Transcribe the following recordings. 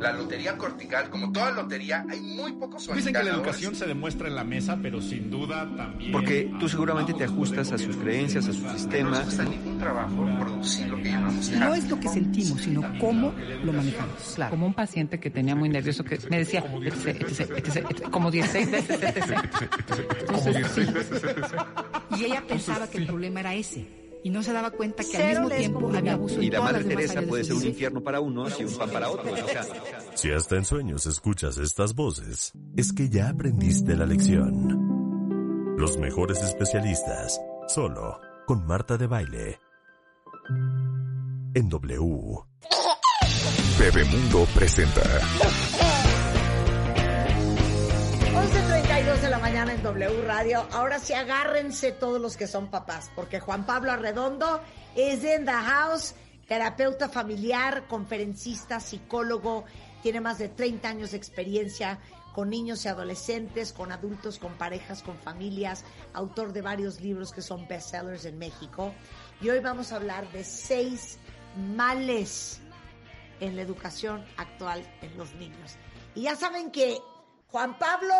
La lotería cortical, como toda lotería, hay muy pocos Dicen que la educación se demuestra en la mesa, pero sin duda también. Porque tú seguramente te ajustas a sus creencias, a su sistema. No cuesta ningún trabajo producir lo que llamamos No es lo que sentimos, sino cómo lo manejamos. Claro. Como un paciente que tenía muy nervioso que me decía, etc, etc, etc, como 16 veces, Y ella pensaba que el problema era ese. Y no se daba cuenta que al mismo tiempo había abuso Y la Madre Teresa puede de ser un infierno para unos y un pan para otros. O sea, Si hasta en sueños escuchas estas voces, es que ya aprendiste la lección. Los mejores especialistas, solo con Marta de Baile. En W. Bebemundo presenta 11.32 de la mañana en W Radio. Ahora sí agárrense todos los que son papás, porque Juan Pablo Arredondo es in the house, terapeuta familiar, conferencista, psicólogo, tiene más de 30 años de experiencia con niños y adolescentes, con adultos, con parejas, con familias, autor de varios libros que son bestsellers en México. Y hoy vamos a hablar de seis males en la educación actual en los niños. Y ya saben que Juan Pablo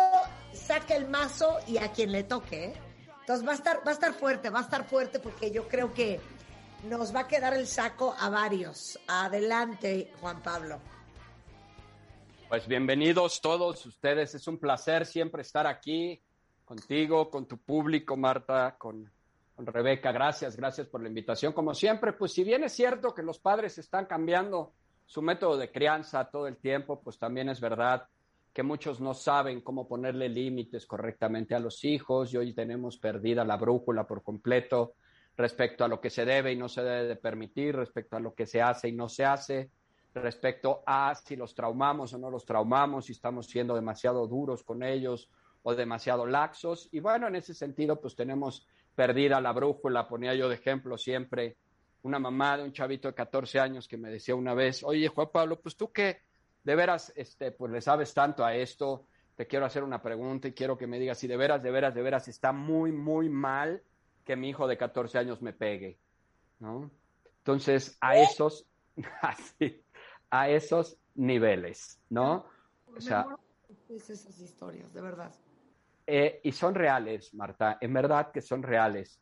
saca el mazo y a quien le toque. ¿eh? Entonces va a estar, va a estar fuerte, va a estar fuerte porque yo creo que nos va a quedar el saco a varios. Adelante, Juan Pablo. Pues bienvenidos todos ustedes. Es un placer siempre estar aquí contigo, con tu público, Marta, con, con Rebeca. Gracias, gracias por la invitación. Como siempre, pues si bien es cierto que los padres están cambiando su método de crianza todo el tiempo, pues también es verdad que muchos no saben cómo ponerle límites correctamente a los hijos y hoy tenemos perdida la brújula por completo respecto a lo que se debe y no se debe de permitir, respecto a lo que se hace y no se hace, respecto a si los traumamos o no los traumamos, si estamos siendo demasiado duros con ellos o demasiado laxos. Y bueno, en ese sentido, pues tenemos perdida la brújula. Ponía yo de ejemplo siempre una mamá de un chavito de 14 años que me decía una vez, oye, Juan Pablo, pues tú qué, de veras, este, pues le sabes tanto a esto, te quiero hacer una pregunta y quiero que me digas si de veras, de veras, de veras está muy, muy mal que mi hijo de 14 años me pegue, ¿no? Entonces, a esos, así, a esos niveles, ¿no? O sea, Es esas historias, de verdad. eh, y son reales, Marta, en verdad que son reales.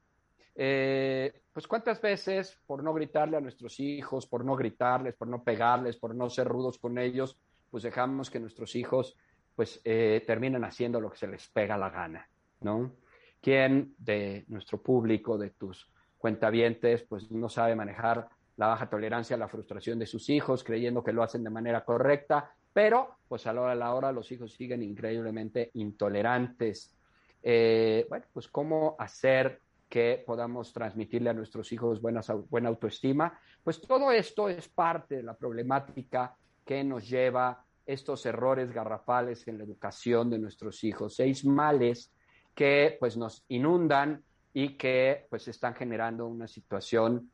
Eh, pues cuántas veces por no gritarle a nuestros hijos, por no gritarles, por no pegarles, por no ser rudos con ellos, pues dejamos que nuestros hijos pues eh, terminen haciendo lo que se les pega la gana, ¿no? ¿Quién de nuestro público, de tus cuentavientes, pues no sabe manejar la baja tolerancia a la frustración de sus hijos, creyendo que lo hacen de manera correcta, pero pues a la hora de la hora los hijos siguen increíblemente intolerantes. Eh, bueno, pues cómo hacer que podamos transmitirle a nuestros hijos buenas, buena autoestima. Pues todo esto es parte de la problemática que nos lleva estos errores garrafales en la educación de nuestros hijos, seis males que pues nos inundan y que pues están generando una situación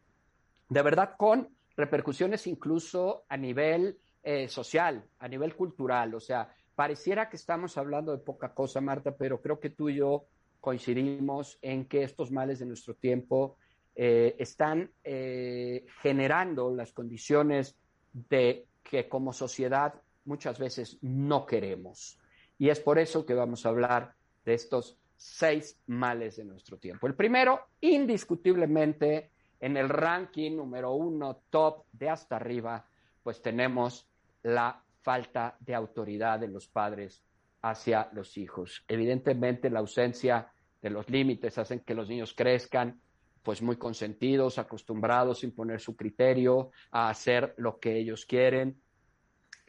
de verdad con repercusiones incluso a nivel eh, social, a nivel cultural. O sea, pareciera que estamos hablando de poca cosa, Marta, pero creo que tú y yo coincidimos en que estos males de nuestro tiempo eh, están eh, generando las condiciones de que como sociedad muchas veces no queremos. Y es por eso que vamos a hablar de estos seis males de nuestro tiempo. El primero, indiscutiblemente, en el ranking número uno, top de hasta arriba, pues tenemos la falta de autoridad de los padres hacia los hijos. Evidentemente, la ausencia de los límites hacen que los niños crezcan pues muy consentidos, acostumbrados a imponer su criterio, a hacer lo que ellos quieren.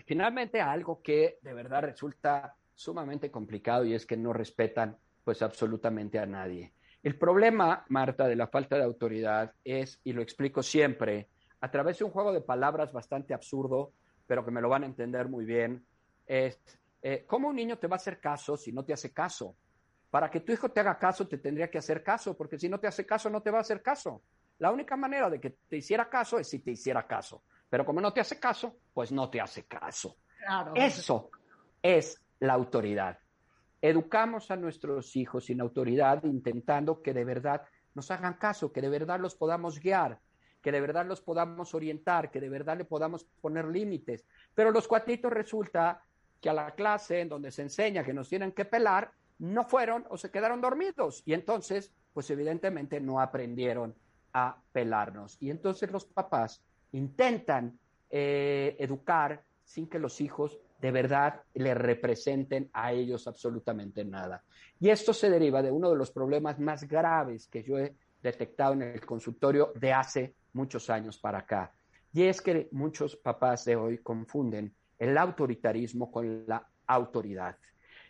Finalmente, algo que de verdad resulta sumamente complicado y es que no respetan pues absolutamente a nadie. El problema, Marta, de la falta de autoridad es, y lo explico siempre a través de un juego de palabras bastante absurdo, pero que me lo van a entender muy bien, es eh, ¿cómo un niño te va a hacer caso si no te hace caso? Para que tu hijo te haga caso, te tendría que hacer caso, porque si no te hace caso, no te va a hacer caso. La única manera de que te hiciera caso es si te hiciera caso. Pero como no te hace caso, pues no te hace caso. Eso es la autoridad. Educamos a nuestros hijos sin autoridad intentando que de verdad nos hagan caso, que de verdad los podamos guiar, que de verdad los podamos orientar, que de verdad le podamos poner límites. Pero los cuatitos resulta que a la clase en donde se enseña que nos tienen que pelar, no fueron o se quedaron dormidos. Y entonces, pues evidentemente no aprendieron a pelarnos. Y entonces los papás intentan eh, educar sin que los hijos de verdad le representen a ellos absolutamente nada. Y esto se deriva de uno de los problemas más graves que yo he detectado en el consultorio de hace muchos años para acá. Y es que muchos papás de hoy confunden el autoritarismo con la autoridad.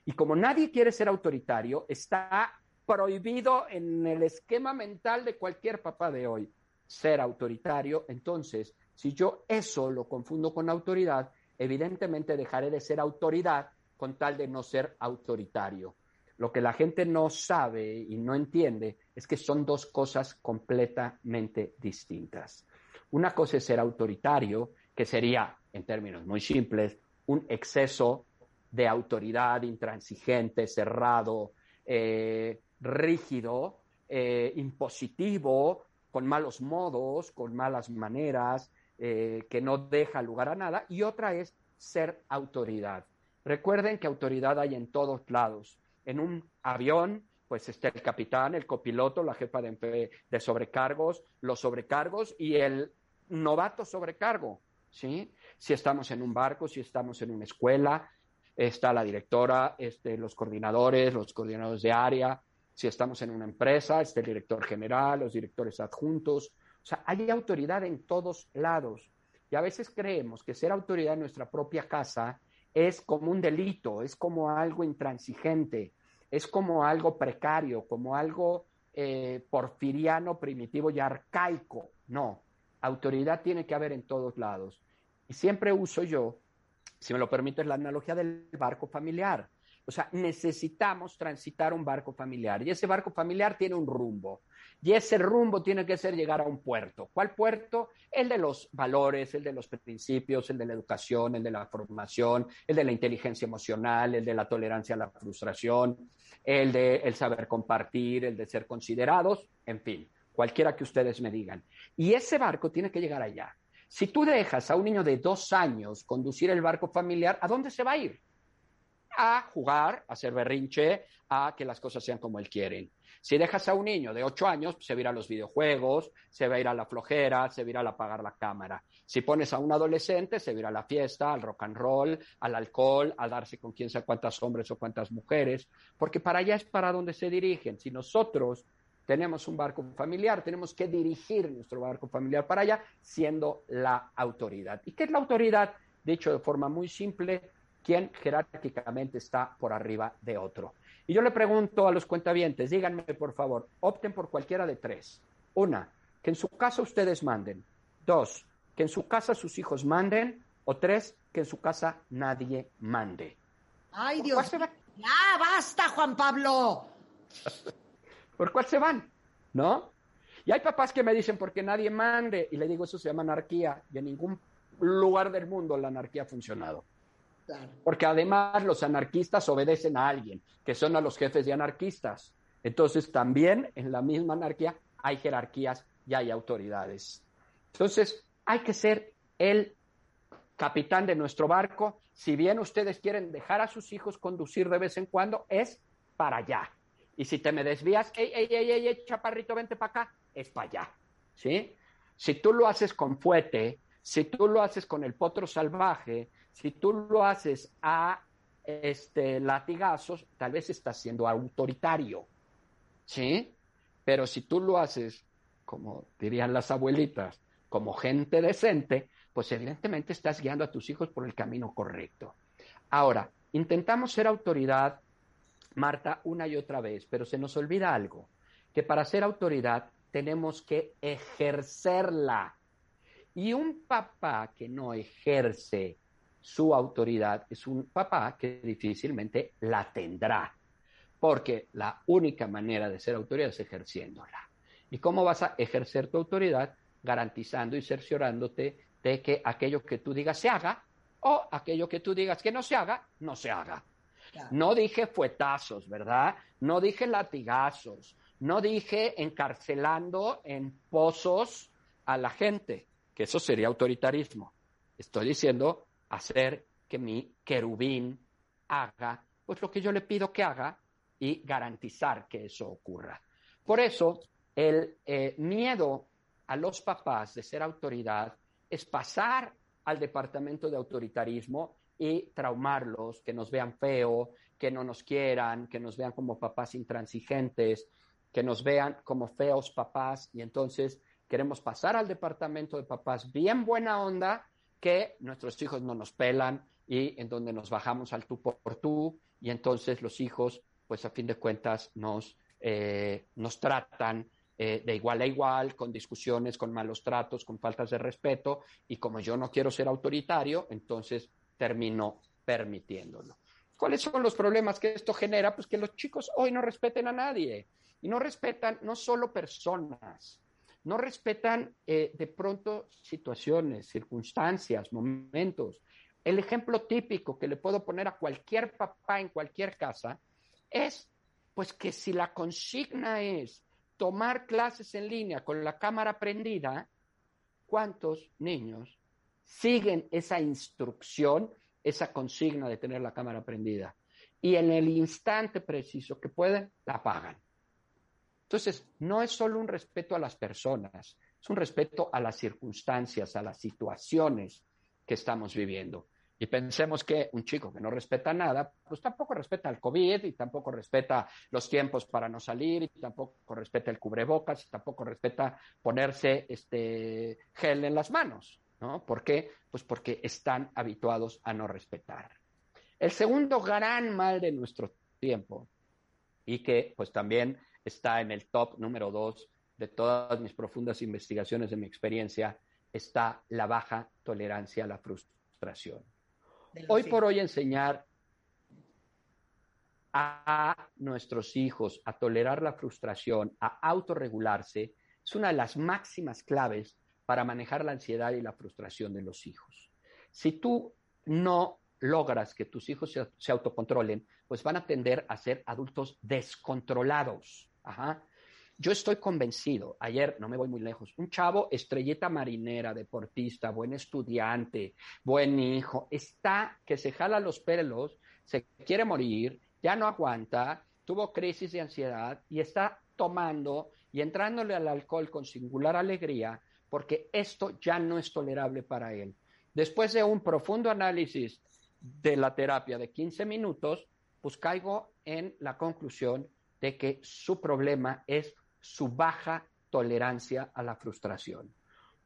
Y como nadie quiere ser autoritario, está prohibido en el esquema mental de cualquier papá de hoy ser autoritario. Entonces, si yo eso lo confundo con autoridad, evidentemente dejaré de ser autoridad con tal de no ser autoritario. Lo que la gente no sabe y no entiende es que son dos cosas completamente distintas. Una cosa es ser autoritario, que sería, en términos muy simples, un exceso de autoridad intransigente, cerrado, eh, rígido, eh, impositivo, con malos modos, con malas maneras, eh, que no deja lugar a nada, y otra es ser autoridad. Recuerden que autoridad hay en todos lados. En un avión, pues está el capitán, el copiloto, la jefa de, de sobrecargos, los sobrecargos y el novato sobrecargo, ¿sí? Si estamos en un barco, si estamos en una escuela, está la directora, este, los coordinadores, los coordinadores de área, si estamos en una empresa, está el director general, los directores adjuntos. O sea, hay autoridad en todos lados. Y a veces creemos que ser autoridad en nuestra propia casa es como un delito, es como algo intransigente, es como algo precario, como algo eh, porfiriano, primitivo y arcaico. No, autoridad tiene que haber en todos lados. Y siempre uso yo, si me lo permites, la analogía del barco familiar. O sea, necesitamos transitar un barco familiar y ese barco familiar tiene un rumbo y ese rumbo tiene que ser llegar a un puerto. ¿Cuál puerto? El de los valores, el de los principios, el de la educación, el de la formación, el de la inteligencia emocional, el de la tolerancia a la frustración, el de el saber compartir, el de ser considerados, en fin, cualquiera que ustedes me digan. Y ese barco tiene que llegar allá. Si tú dejas a un niño de dos años conducir el barco familiar, ¿a dónde se va a ir? a jugar, a hacer berrinche, a que las cosas sean como él quiere. Si dejas a un niño de 8 años, se va a ir a los videojuegos, se va a ir a la flojera, se va a ir a apagar la cámara. Si pones a un adolescente, se va a ir a la fiesta, al rock and roll, al alcohol, a darse con quién sabe cuántas hombres o cuántas mujeres, porque para allá es para donde se dirigen. Si nosotros tenemos un barco familiar, tenemos que dirigir nuestro barco familiar para allá, siendo la autoridad. ¿Y qué es la autoridad? Dicho de forma muy simple, quién jerárquicamente está por arriba de otro. Y yo le pregunto a los cuentavientes, díganme por favor, opten por cualquiera de tres. Una, que en su casa ustedes manden. Dos, que en su casa sus hijos manden. O tres, que en su casa nadie mande. Ay, Dios. Ya, basta, Juan Pablo. ¿Por cuál se van? ¿No? Y hay papás que me dicen, porque nadie mande. Y le digo, eso se llama anarquía. Y en ningún lugar del mundo la anarquía ha funcionado. Porque además los anarquistas obedecen a alguien, que son a los jefes de anarquistas. Entonces también en la misma anarquía hay jerarquías y hay autoridades. Entonces hay que ser el capitán de nuestro barco. Si bien ustedes quieren dejar a sus hijos conducir de vez en cuando, es para allá. Y si te me desvías, ey, ey, ey, ey, chaparrito, vente para acá, es para allá. ¿Sí? Si tú lo haces con fuete, si tú lo haces con el potro salvaje, si tú lo haces a este, latigazos, tal vez estás siendo autoritario, ¿sí? Pero si tú lo haces, como dirían las abuelitas, como gente decente, pues evidentemente estás guiando a tus hijos por el camino correcto. Ahora, intentamos ser autoridad, Marta, una y otra vez, pero se nos olvida algo, que para ser autoridad tenemos que ejercerla. Y un papá que no ejerce su autoridad es un papá que difícilmente la tendrá, porque la única manera de ser autoridad es ejerciéndola. ¿Y cómo vas a ejercer tu autoridad? Garantizando y cerciorándote de que aquello que tú digas se haga o aquello que tú digas que no se haga, no se haga. No dije fuetazos, ¿verdad? No dije latigazos, no dije encarcelando en pozos a la gente, que eso sería autoritarismo. Estoy diciendo hacer que mi querubín haga pues lo que yo le pido que haga y garantizar que eso ocurra. Por eso, el eh, miedo a los papás de ser autoridad es pasar al departamento de autoritarismo y traumarlos, que nos vean feo, que no nos quieran, que nos vean como papás intransigentes, que nos vean como feos papás. Y entonces queremos pasar al departamento de papás bien buena onda que nuestros hijos no nos pelan y en donde nos bajamos al tú por tú. Y entonces los hijos, pues a fin de cuentas, nos, eh, nos tratan eh, de igual a igual, con discusiones, con malos tratos, con faltas de respeto. Y como yo no quiero ser autoritario, entonces termino permitiéndolo. ¿Cuáles son los problemas que esto genera? Pues que los chicos hoy no respeten a nadie y no respetan no solo personas, no respetan eh, de pronto situaciones, circunstancias, momentos. El ejemplo típico que le puedo poner a cualquier papá en cualquier casa es pues que si la consigna es tomar clases en línea con la cámara prendida, ¿cuántos niños siguen esa instrucción, esa consigna de tener la cámara prendida? Y en el instante preciso que pueden, la apagan. Entonces, no es solo un respeto a las personas, es un respeto a las circunstancias, a las situaciones que estamos viviendo. Y pensemos que un chico que no respeta nada, pues tampoco respeta el COVID y tampoco respeta los tiempos para no salir y tampoco respeta el cubrebocas y tampoco respeta ponerse este gel en las manos, ¿no? ¿Por qué? Pues porque están habituados a no respetar. El segundo gran mal de nuestro tiempo y que pues también está en el top número dos de todas mis profundas investigaciones de mi experiencia, está la baja tolerancia a la frustración. Hoy por hoy enseñar a nuestros hijos a tolerar la frustración, a autorregularse, es una de las máximas claves para manejar la ansiedad y la frustración de los hijos. Si tú no logras que tus hijos se, autocontrolen, pues van a tender a ser adultos descontrolados. Ajá. Yo estoy convencido, ayer no me voy muy lejos, un chavo estrelleta marinera, deportista, buen estudiante, buen hijo, está que se jala los pelos, se quiere morir, ya no aguanta, tuvo crisis de ansiedad y está tomando y entrándole al alcohol con singular alegría porque esto ya no es tolerable para él. Después de un profundo análisis de la terapia de 15 minutos, pues caigo en la conclusión de que su problema es su baja tolerancia a la frustración.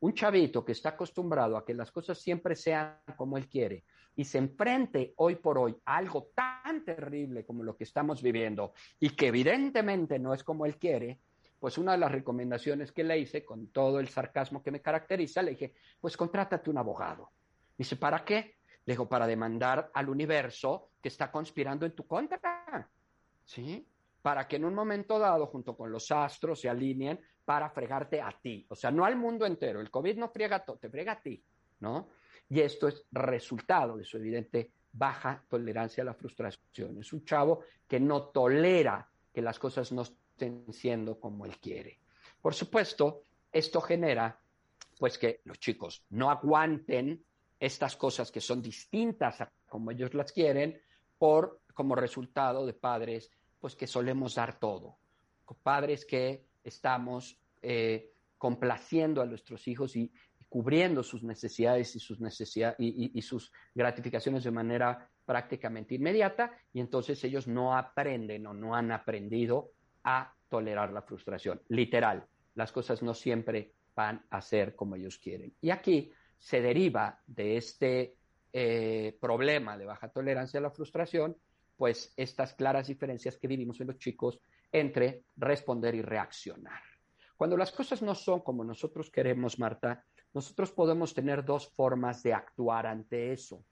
Un chavito que está acostumbrado a que las cosas siempre sean como él quiere y se enfrente hoy por hoy a algo tan terrible como lo que estamos viviendo y que evidentemente no es como él quiere, pues una de las recomendaciones que le hice, con todo el sarcasmo que me caracteriza, le dije, pues contrátate un abogado. Dice, ¿para qué? Le digo, para demandar al universo que está conspirando en tu contra. ¿Sí? para que en un momento dado, junto con los astros, se alineen para fregarte a ti. O sea, no al mundo entero. El COVID no friega todo, te frega a ti, ¿no? Y esto es resultado de su evidente baja tolerancia a la frustración. Es un chavo que no tolera que las cosas no siendo como él quiere. Por supuesto, esto genera pues que los chicos no aguanten estas cosas que son distintas a como ellos las quieren por como resultado de padres pues que solemos dar todo. Padres que estamos eh, complaciendo a nuestros hijos y, cubriendo sus necesidades y sus, necesidades y, sus gratificaciones de manera prácticamente inmediata y entonces ellos no aprenden o no han aprendido a tolerar la frustración. Literal, las cosas no siempre van a ser como ellos quieren. Y aquí se deriva de este eh, problema de baja tolerancia a la frustración pues estas claras diferencias que vivimos en los chicos entre responder y reaccionar. Cuando las cosas no son como nosotros queremos, Marta, nosotros podemos tener dos formas de actuar ante eso.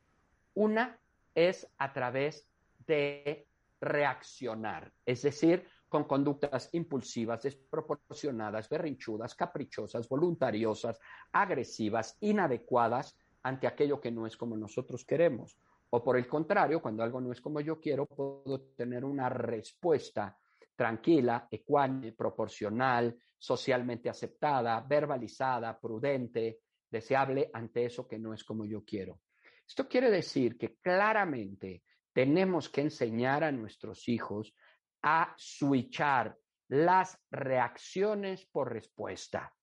Una es a través de reaccionar, es decir, con conductas impulsivas, desproporcionadas, berrinchudas, caprichosas, voluntariosas, agresivas, inadecuadas ante aquello que no es como nosotros queremos. O por el contrario, cuando algo no es como yo quiero, puedo tener una respuesta tranquila, ecuánime, proporcional, socialmente aceptada, verbalizada, prudente, deseable ante eso que no es como yo quiero. Esto quiere decir que claramente tenemos que enseñar a nuestros hijos a switchar las reacciones por respuesta.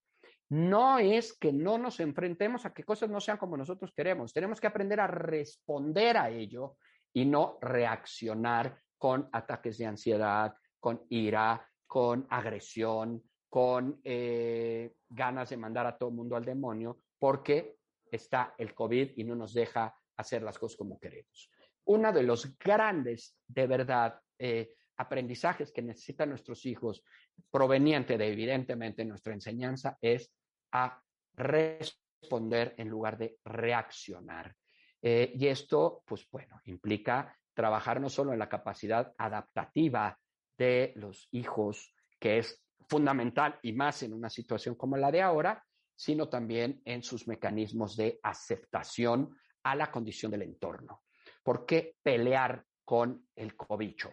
No es que no nos enfrentemos a que cosas no sean como nosotros queremos. Tenemos que aprender a responder a ello y no reaccionar con ataques de ansiedad, con ira, con agresión, con eh, ganas de mandar a todo el mundo al demonio, porque está el COVID y no nos deja hacer las cosas como queremos. Uno de los grandes, de verdad, eh, aprendizajes que necesitan nuestros hijos, proveniente de evidentemente nuestra enseñanza, es a responder en lugar de reaccionar. Eh, y esto, pues bueno, implica trabajar no solo en la capacidad adaptativa de los hijos, que es fundamental y más en una situación como la de ahora, sino también en sus mecanismos de aceptación a la condición del entorno. ¿Por qué pelear con el cobicho?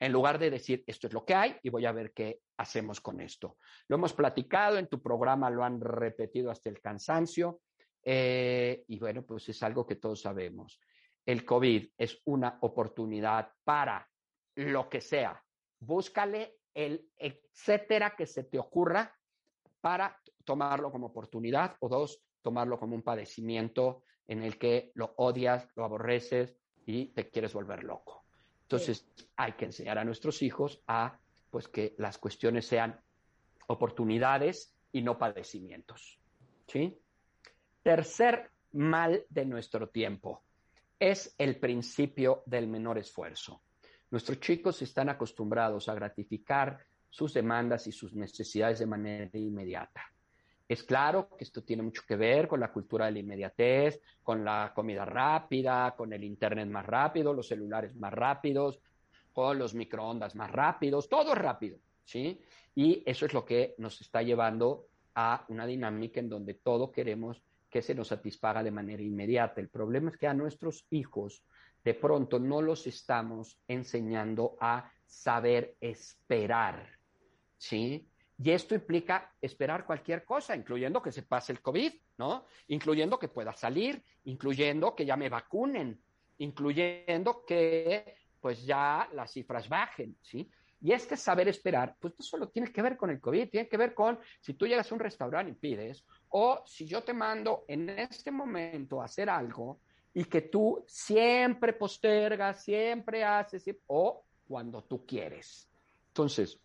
En lugar de decir, esto es lo que hay y voy a ver qué hacemos con esto. Lo hemos platicado en tu programa, lo han repetido hasta el cansancio eh, y bueno, pues es algo que todos sabemos. El COVID es una oportunidad para lo que sea. Búscale el etcétera que se te ocurra para tomarlo como oportunidad o dos, tomarlo como un padecimiento en el que lo odias, lo aborreces y te quieres volver loco. Entonces, hay que enseñar a nuestros hijos a pues que las cuestiones sean oportunidades y no padecimientos. ¿Sí? Tercer mal de nuestro tiempo es el principio del menor esfuerzo. Nuestros chicos están acostumbrados a gratificar sus demandas y sus necesidades de manera inmediata. Es claro que esto tiene mucho que ver con la cultura de la inmediatez, con la comida rápida, con el Internet más rápido, los celulares más rápidos, con los microondas más rápidos, todo es rápido, ¿sí? Y eso es lo que nos está llevando a una dinámica en donde todo queremos que se nos satisfaga de manera inmediata. El problema es que a nuestros hijos de pronto no los estamos enseñando a saber esperar, ¿sí? Y esto implica esperar cualquier cosa, incluyendo que se pase el COVID, ¿no? Incluyendo que pueda salir, incluyendo que ya me vacunen, incluyendo que pues ya las cifras bajen, ¿sí? Y este saber esperar, pues no solo tiene que ver con el COVID, tiene que ver con si tú llegas a un restaurante y pides, o si yo te mando en este momento a hacer algo y que tú siempre postergas, siempre haces, o cuando tú quieres. Entonces,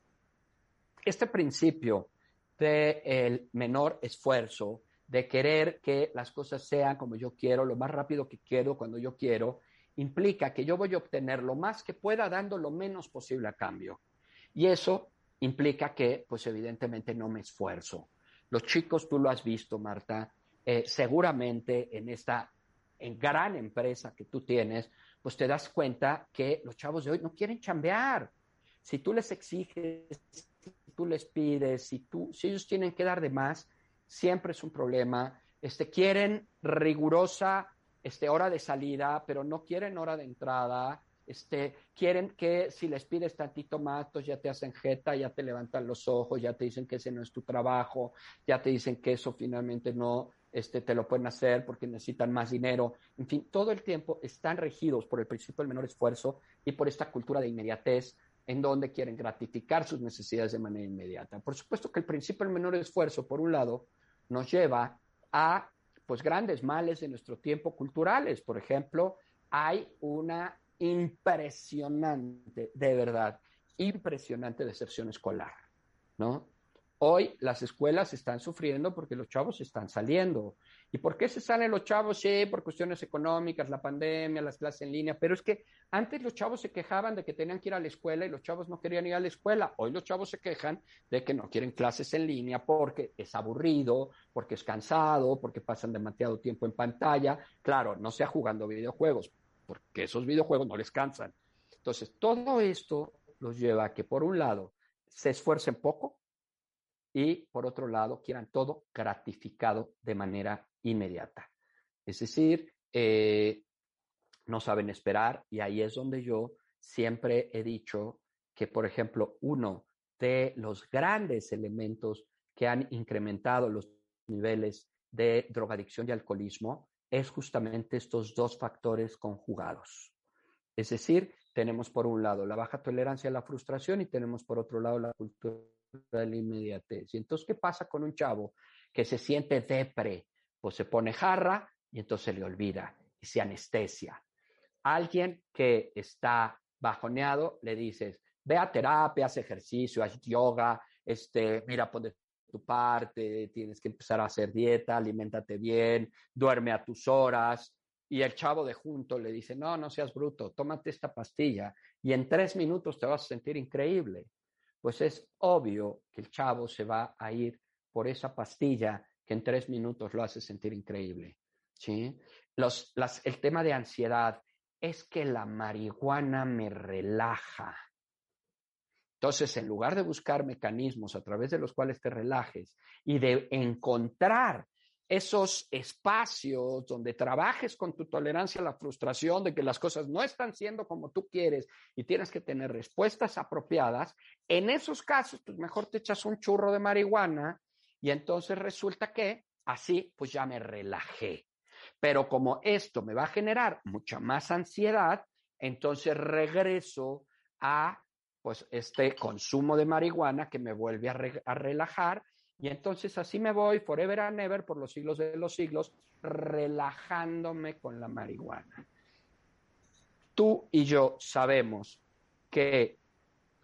este principio del menor esfuerzo, de querer que las cosas sean como yo quiero, lo más rápido que quiero, cuando yo quiero, implica que yo voy a obtener lo más que pueda dando lo menos posible a cambio. Y eso implica que, pues evidentemente, no me esfuerzo. Los chicos, tú lo has visto, Marta, eh, seguramente en esta en gran empresa que tú tienes, pues te das cuenta que los chavos de hoy no quieren chambear. Si tú les exiges, tú les pides, si, tú, si ellos tienen que dar de más, siempre es un problema. Este, quieren rigurosa este, hora de salida, pero no quieren hora de entrada. Este, quieren que si les pides tantito más, pues ya te hacen jeta, ya te levantan los ojos, ya te dicen que ese no es tu trabajo, ya te dicen que eso finalmente no este, te lo pueden hacer porque necesitan más dinero. En fin, todo el tiempo están regidos por el principio del menor esfuerzo y por esta cultura de inmediatez, en donde quieren gratificar sus necesidades de manera inmediata. Por supuesto que el principio del menor esfuerzo, por un lado, nos lleva a pues grandes males de nuestro tiempo culturales. Por ejemplo, hay una impresionante, de verdad, impresionante decepción escolar, ¿no? Hoy las escuelas están sufriendo porque los chavos están saliendo. ¿Y por qué se salen los chavos? Sí, por cuestiones económicas, la pandemia, las clases en línea, pero es que antes los chavos se quejaban de que tenían que ir a la escuela y los chavos no querían ir a la escuela. Hoy los chavos se quejan de que no quieren clases en línea porque es aburrido, porque es cansado, porque pasan demasiado tiempo en pantalla. Claro, no sea jugando videojuegos, porque esos videojuegos no les cansan. Entonces, todo esto los lleva a que, por un lado, se esfuercen poco, y por otro lado quieran todo gratificado de manera inmediata. Es decir, eh, no saben esperar y ahí es donde yo siempre he dicho que, por ejemplo, uno de los grandes elementos que han incrementado los niveles de drogadicción y alcoholismo es justamente estos dos factores conjugados. Es decir, tenemos por un lado la baja tolerancia a la frustración y tenemos por otro lado la cultura de la inmediatez. Y entonces, ¿qué pasa con un chavo que se siente depre? Pues se pone jarra y entonces se le olvida y se anestesia. Alguien que está bajoneado, le dices, ve a terapia, haz ejercicio, haz yoga, este, mira, pon de tu parte, tienes que empezar a hacer dieta, aliméntate bien, duerme a tus horas. Y el chavo de junto le dice, no, no seas bruto, tómate esta pastilla y en tres minutos te vas a sentir increíble pues es obvio que el chavo se va a ir por esa pastilla que en tres minutos lo hace sentir increíble. ¿sí? Los, las, el tema de ansiedad es que la marihuana me relaja. Entonces, en lugar de buscar mecanismos a través de los cuales te relajes y de encontrar esos espacios donde trabajes con tu tolerancia a la frustración de que las cosas no están siendo como tú quieres y tienes que tener respuestas apropiadas, en esos casos, pues mejor te echas un churro de marihuana y entonces resulta que así, pues ya me relajé. Pero como esto me va a generar mucha más ansiedad, entonces regreso a pues este consumo de marihuana que me vuelve a, a relajar y entonces así me voy forever and ever por los siglos de los siglos, relajándome con la marihuana. Tú y yo sabemos que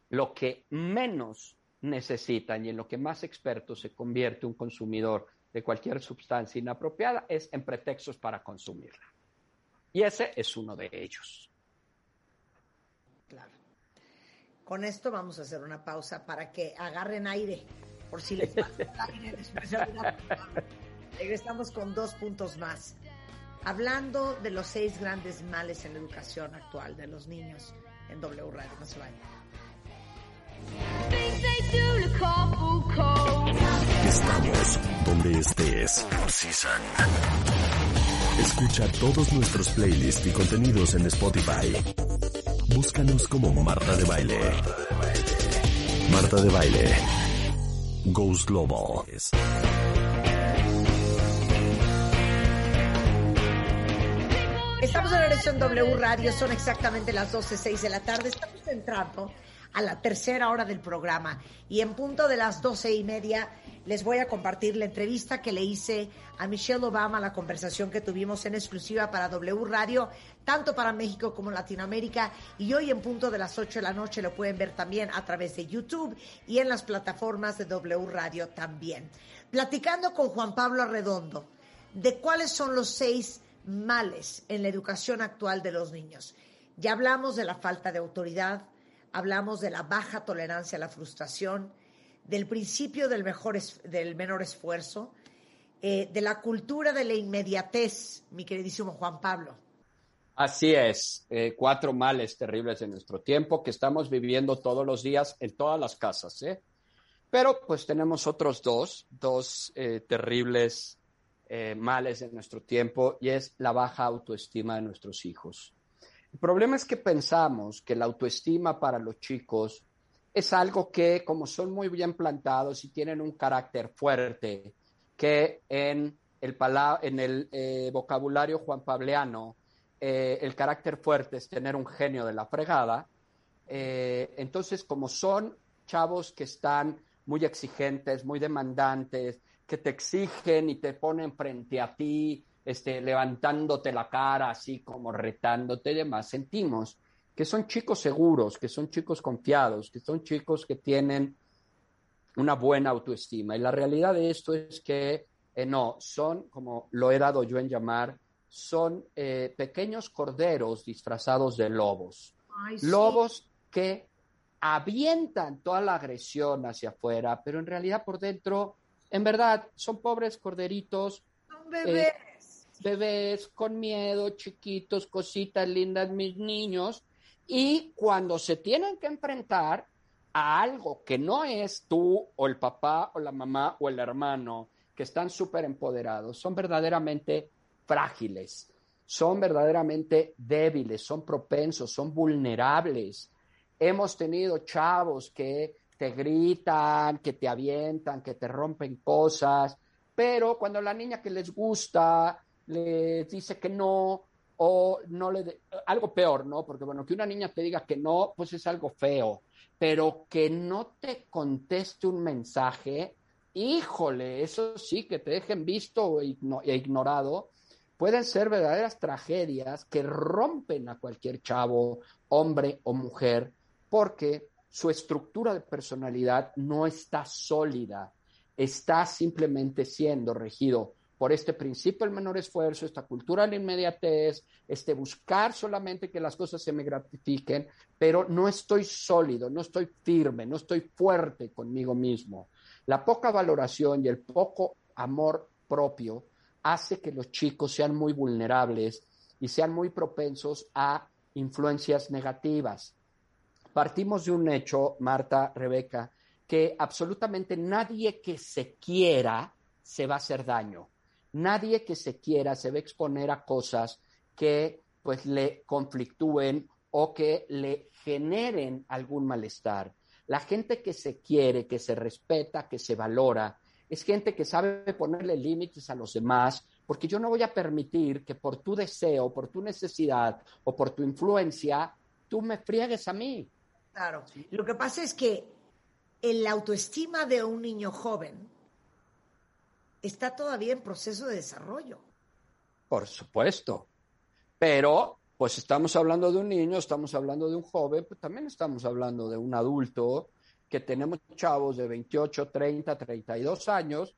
lo que menos necesitan y en lo que más experto se convierte un consumidor de cualquier sustancia inapropiada es en pretextos para consumirla. Y ese es uno de ellos. Claro. Con esto vamos a hacer una pausa para que agarren aire por si les aire Regresamos con dos puntos más. Hablando de los seis grandes males en la educación actual de los niños en W Radio. No se. Estamos donde estés. Season. Escucha todos nuestros playlists y contenidos en Spotify. Búscanos como Marta de Baile. Marta de Baile Goes Global. Estamos en la elección W Radio, son exactamente las 12.06 de la tarde. Estamos entrando a la tercera hora del programa y en punto de las doce y media les voy a compartir la entrevista que le hice a Michelle Obama, la conversación que tuvimos en exclusiva para W Radio, tanto para México como Latinoamérica. Y hoy en punto de las 8 de la noche lo pueden ver también a través de YouTube y en las plataformas de W Radio también. Platicando con Juan Pablo Arredondo de cuáles son los seis males en la educación actual de los niños. Ya hablamos de la falta de autoridad, hablamos de la baja tolerancia a la frustración, del principio del, mejor del menor esfuerzo, eh, de la cultura de la inmediatez, mi queridísimo Juan Pablo. Así es, eh, cuatro males terribles de nuestro tiempo que estamos viviendo todos los días en todas las casas, ¿eh? Pero pues tenemos otros dos, dos terribles males de nuestro tiempo y es la baja autoestima de nuestros hijos. El problema es que pensamos que la autoestima para los chicos es algo que, como son muy bien plantados y tienen un carácter fuerte, que en el, en el eh, vocabulario juan pableano, eh, el carácter fuerte es tener un genio de la fregada. Eh, entonces, como son chavos que están muy exigentes, muy demandantes, que te exigen y te ponen frente a ti, este, levantándote la cara, así como retándote y demás, sentimos que son chicos seguros, que son chicos confiados, que son chicos que tienen una buena autoestima. Y la realidad de esto es que eh, no, son, como lo he dado yo en llamar, son eh, pequeños corderos disfrazados de lobos. Lobos que avientan toda la agresión hacia afuera, pero en realidad por dentro, en verdad, son pobres corderitos. Son bebés. Eh, bebés con miedo, chiquitos, cositas lindas, mis niños. Y cuando se tienen que enfrentar a algo que no es tú o el papá o la mamá o el hermano, que están súper empoderados, son verdaderamente frágiles, son verdaderamente débiles, son propensos, son vulnerables. Hemos tenido chavos que te gritan, que te avientan, que te rompen cosas, pero cuando la niña que les gusta les dice que no o no le algo peor, ¿no? Porque bueno, que una niña te diga que no, pues es algo feo, pero que no te conteste un mensaje, híjole, eso sí, que te dejen visto e ignorado, pueden ser verdaderas tragedias que rompen a cualquier chavo, hombre o mujer, porque su estructura de personalidad no está sólida, está simplemente siendo regido por este principio del menor esfuerzo, esta cultura de la inmediatez, este buscar solamente que las cosas se me gratifiquen, pero no estoy sólido, no estoy firme, no estoy fuerte conmigo mismo. La poca valoración y el poco amor propio hace que los chicos sean muy vulnerables y sean muy propensos a influencias negativas. Partimos de un hecho, Marta, Rebeca, que absolutamente nadie que se quiera se va a hacer daño nadie que se quiera se va a exponer a cosas que pues le conflictúen o que le generen algún malestar. La gente que se quiere, que se respeta, que se valora, es gente que sabe ponerle límites a los demás, porque yo no voy a permitir que por tu deseo, por tu necesidad o por tu influencia, tú me friegues a mí. Claro. Lo que pasa es que el autoestima de un niño joven está todavía en proceso de desarrollo. Por supuesto. Pero, pues estamos hablando de un niño, estamos hablando de un joven, pues también estamos hablando de un adulto, que tenemos chavos de 28, 30, 32 años,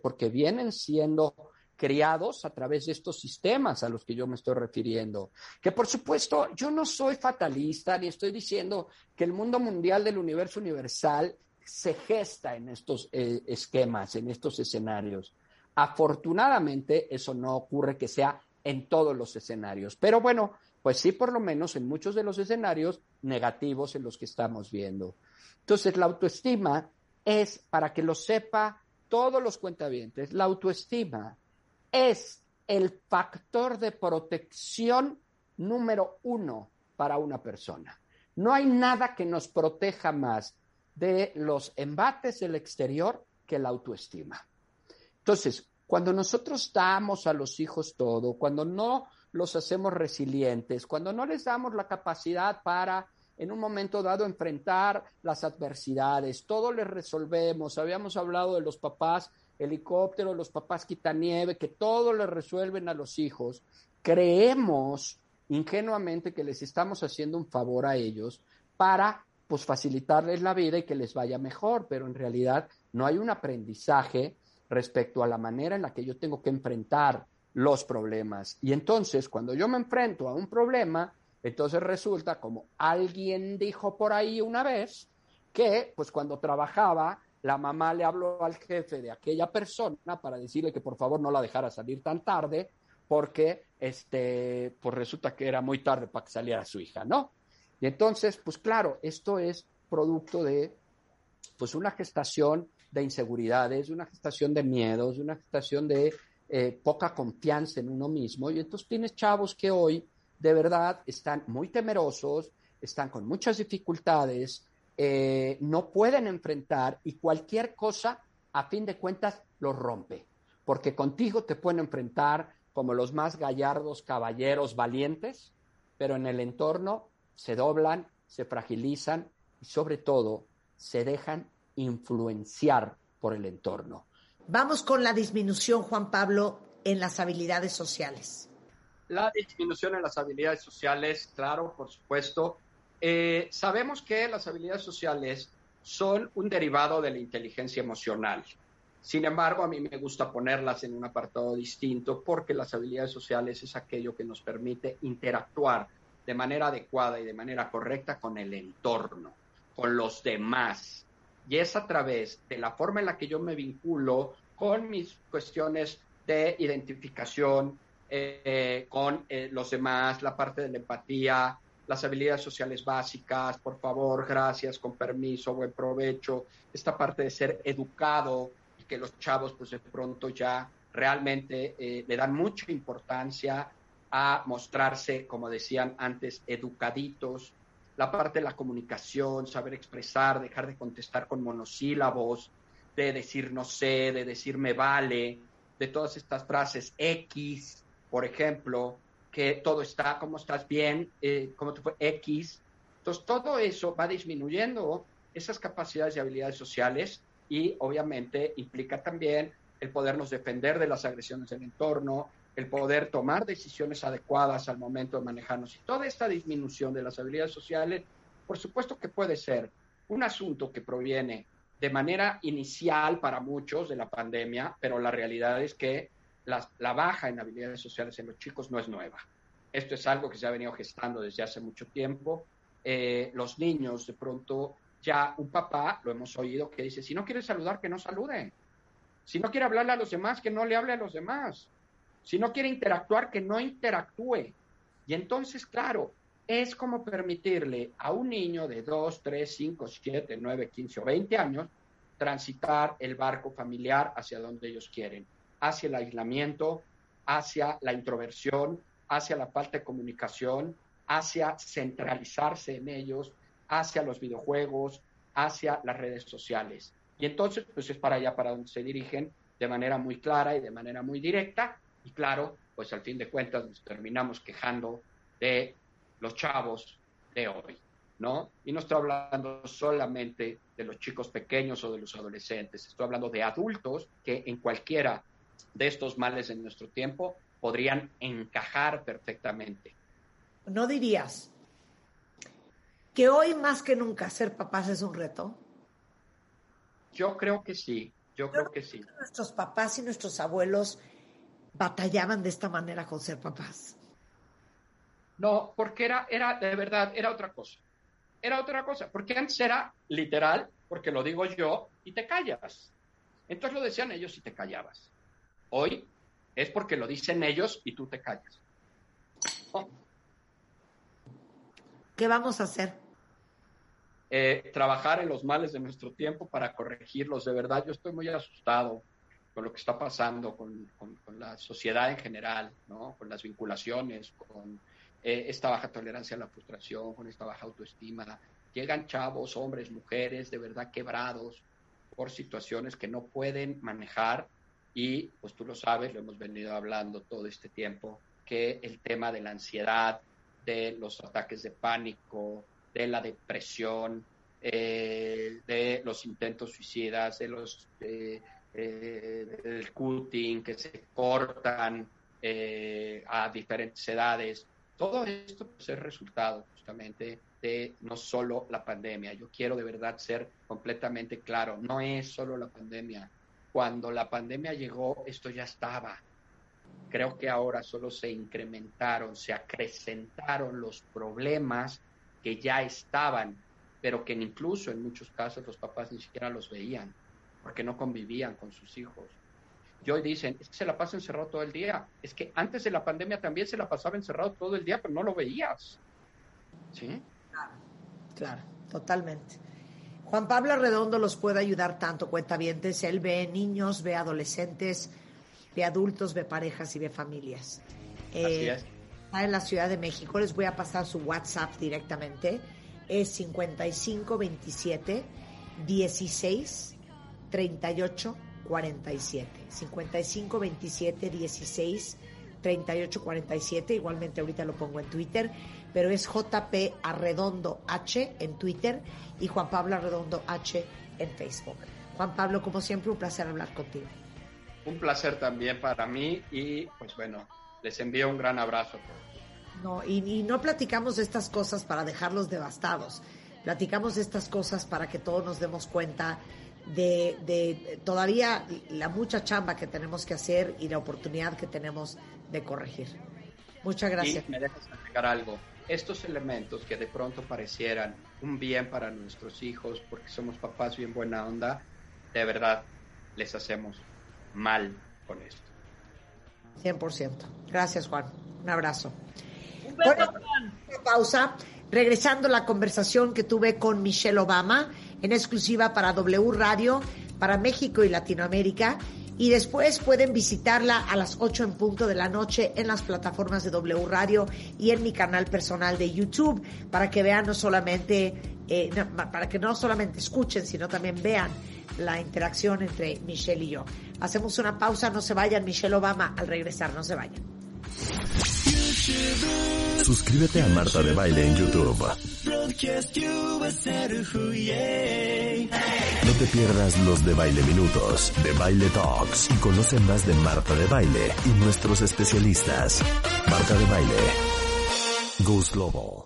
porque vienen siendo criados a través de estos sistemas a los que yo me estoy refiriendo. Que por supuesto yo no soy fatalista ni estoy diciendo que el mundo mundial del universo universal se gesta en estos eh, esquemas, en estos escenarios. Afortunadamente, eso no ocurre que sea en todos los escenarios, pero bueno, pues sí, por lo menos en muchos de los escenarios negativos en los que estamos viendo. Entonces, la autoestima es, para que lo sepa todos los cuentavientes, la autoestima es el factor de protección número uno para una persona. No hay nada que nos proteja más de los embates del exterior que la autoestima. Entonces, cuando nosotros damos a los hijos todo, cuando no los hacemos resilientes, cuando no les damos la capacidad para en un momento dado enfrentar las adversidades, todo les resolvemos. Habíamos hablado de los papás helicóptero, los papás quitanieve, que todo les resuelven a los hijos. Creemos ingenuamente que les estamos haciendo un favor a ellos para pues facilitarles la vida y que les vaya mejor, pero en realidad no hay un aprendizaje respecto a la manera en la que yo tengo que enfrentar los problemas. Y entonces, cuando yo me enfrento a un problema, entonces resulta como alguien dijo por ahí una vez que, pues cuando trabajaba, la mamá le habló al jefe de aquella persona para decirle que por favor no la dejara salir tan tarde, porque este, pues resulta que era muy tarde para que saliera su hija, ¿no? Y entonces, pues claro, esto es producto de pues una gestación de inseguridades, una gestación de miedos, una gestación de eh, poca confianza en uno mismo. Y entonces tienes chavos que hoy de verdad están muy temerosos, están con muchas dificultades, eh, no pueden enfrentar y cualquier cosa, a fin de cuentas, los rompe. Porque contigo te pueden enfrentar como los más gallardos caballeros valientes, pero en el entorno se doblan, se fragilizan y sobre todo se dejan influenciar por el entorno. Vamos con la disminución, Juan Pablo, en las habilidades sociales. La disminución en las habilidades sociales, claro, por supuesto. Eh, sabemos que las habilidades sociales son un derivado de la inteligencia emocional. Sin embargo, a mí me gusta ponerlas en un apartado distinto porque las habilidades sociales es aquello que nos permite interactuar de manera adecuada y de manera correcta con el entorno, con los demás. Y es a través de la forma en la que yo me vinculo con mis cuestiones de identificación eh, con eh, los demás, la parte de la empatía, las habilidades sociales básicas, por favor, gracias, con permiso, buen provecho, esta parte de ser educado y que los chavos pues de pronto ya realmente eh, le dan mucha importancia a mostrarse, como decían antes, educaditos, la parte de la comunicación, saber expresar, dejar de contestar con monosílabos, de decir no sé, de decir me vale, de todas estas frases X, por ejemplo, que todo está, ¿cómo estás bien? Eh, ¿Cómo te fue? X. Entonces, todo eso va disminuyendo esas capacidades y habilidades sociales y obviamente implica también el podernos defender de las agresiones del entorno, el poder tomar decisiones adecuadas al momento de manejarnos. Y toda esta disminución de las habilidades sociales, por supuesto que puede ser un asunto que proviene de manera inicial para muchos de la pandemia, pero la realidad es que la, baja en habilidades sociales en los chicos no es nueva. Esto es algo que se ha venido gestando desde hace mucho tiempo. Eh, los niños, de pronto, ya un papá, lo hemos oído, que dice, si no quiere saludar, que no salude. Si no quiere hablarle a los demás, que no le hable a los demás. Si no quiere interactuar, que no interactúe. Y entonces, claro, es como permitirle a un niño de 2, 3, 5, 7, 9, 15 o 20 años transitar el barco familiar hacia donde ellos quieren hacia el aislamiento, hacia la introversión, hacia la falta de comunicación, hacia centralizarse en ellos, hacia los videojuegos, hacia las redes sociales. Y entonces, pues es para allá para donde se dirigen de manera muy clara y de manera muy directa. Y claro, pues al fin de cuentas nos terminamos quejando de los chavos de hoy, ¿no? Y no estoy hablando solamente de los chicos pequeños o de los adolescentes, estoy hablando de adultos que en cualquiera de estos males en nuestro tiempo podrían encajar perfectamente. ¿No dirías que hoy más que nunca ser papás es un reto? Yo creo que sí, yo, creo, que, sí. nuestros papás y nuestros abuelos batallaban de esta manera con ser papás. No, porque era, era de verdad, era otra cosa. Era otra cosa, porque antes era literal, porque lo digo yo, y te callas. Entonces lo decían ellos y te callabas. Hoy es porque lo dicen ellos y tú te callas. ¿Qué vamos a hacer? Eh, trabajar en los males de nuestro tiempo para corregirlos. De verdad, yo estoy muy asustado con lo que está pasando con, la sociedad en general, ¿no? con las vinculaciones, con eh, esta baja tolerancia a la frustración, con esta baja autoestima. Llegan chavos, hombres, mujeres, de verdad quebrados por situaciones que no pueden manejar y pues tú lo sabes, lo hemos venido hablando todo este tiempo, que el tema de la ansiedad, de los ataques de pánico, de la depresión, eh, de los intentos suicidas, de los eh, del cutting, que se cortan eh, a diferentes edades. Todo esto pues, es resultado justamente de no solo la pandemia. Yo quiero de verdad ser completamente claro, no es solo la pandemia, cuando la pandemia llegó, esto ya estaba. Creo que ahora solo se incrementaron, se acrecentaron los problemas que ya estaban, pero que incluso en muchos casos los papás ni siquiera los veían, porque no convivían con sus hijos. Y hoy dicen, es que se la pasa encerrado todo el día. Es que antes de la pandemia también se la pasaba encerrado todo el día, pero no lo veías. ¿Sí? Claro, claro, totalmente. Juan Pablo Redondo los puede ayudar tanto, cuentavientes. Él ve niños, ve adolescentes, ve adultos, ve parejas y ve familias. Eh, está en la Ciudad de México. Les voy a pasar su WhatsApp directamente. Es 5527 16 38 47. 5527 16 38 47. Igualmente ahorita lo pongo en Twitter pero es JP Arredondo H en Twitter y Juan Pablo Arredondo H en Facebook. Juan Pablo, como siempre, un placer hablar contigo. Un placer también para mí y pues bueno, les envío un gran abrazo. No, y, y no platicamos de estas cosas para dejarlos devastados. platicamos de estas cosas para que todos nos demos cuenta de, de todavía la mucha chamba que tenemos que hacer y la oportunidad que tenemos de corregir. Muchas gracias. Y me dejas agregar algo. Estos elementos que de pronto parecieran un bien para nuestros hijos porque somos papás bien buena onda, de verdad les hacemos mal con esto. 100%. Gracias, Juan. Un abrazo. Bueno, pausa. Regresando a la conversación que tuve con Michelle Obama, en exclusiva para W Radio, para México y Latinoamérica. Y después pueden visitarla a las 8 en punto de la noche en las plataformas de W Radio y en mi canal personal de YouTube para que vean no solamente, eh, para que no solamente escuchen, sino también vean la interacción entre Michelle y yo. Hacemos una pausa, no se vayan, Michelle Obama al regresar, no se vayan. Suscríbete a Marta de Baile en YouTube. No te pierdas los de Baile Minutos, de Baile Talks y conoce más de Marta de Baile y nuestros especialistas. Marta de Baile. Goose Global.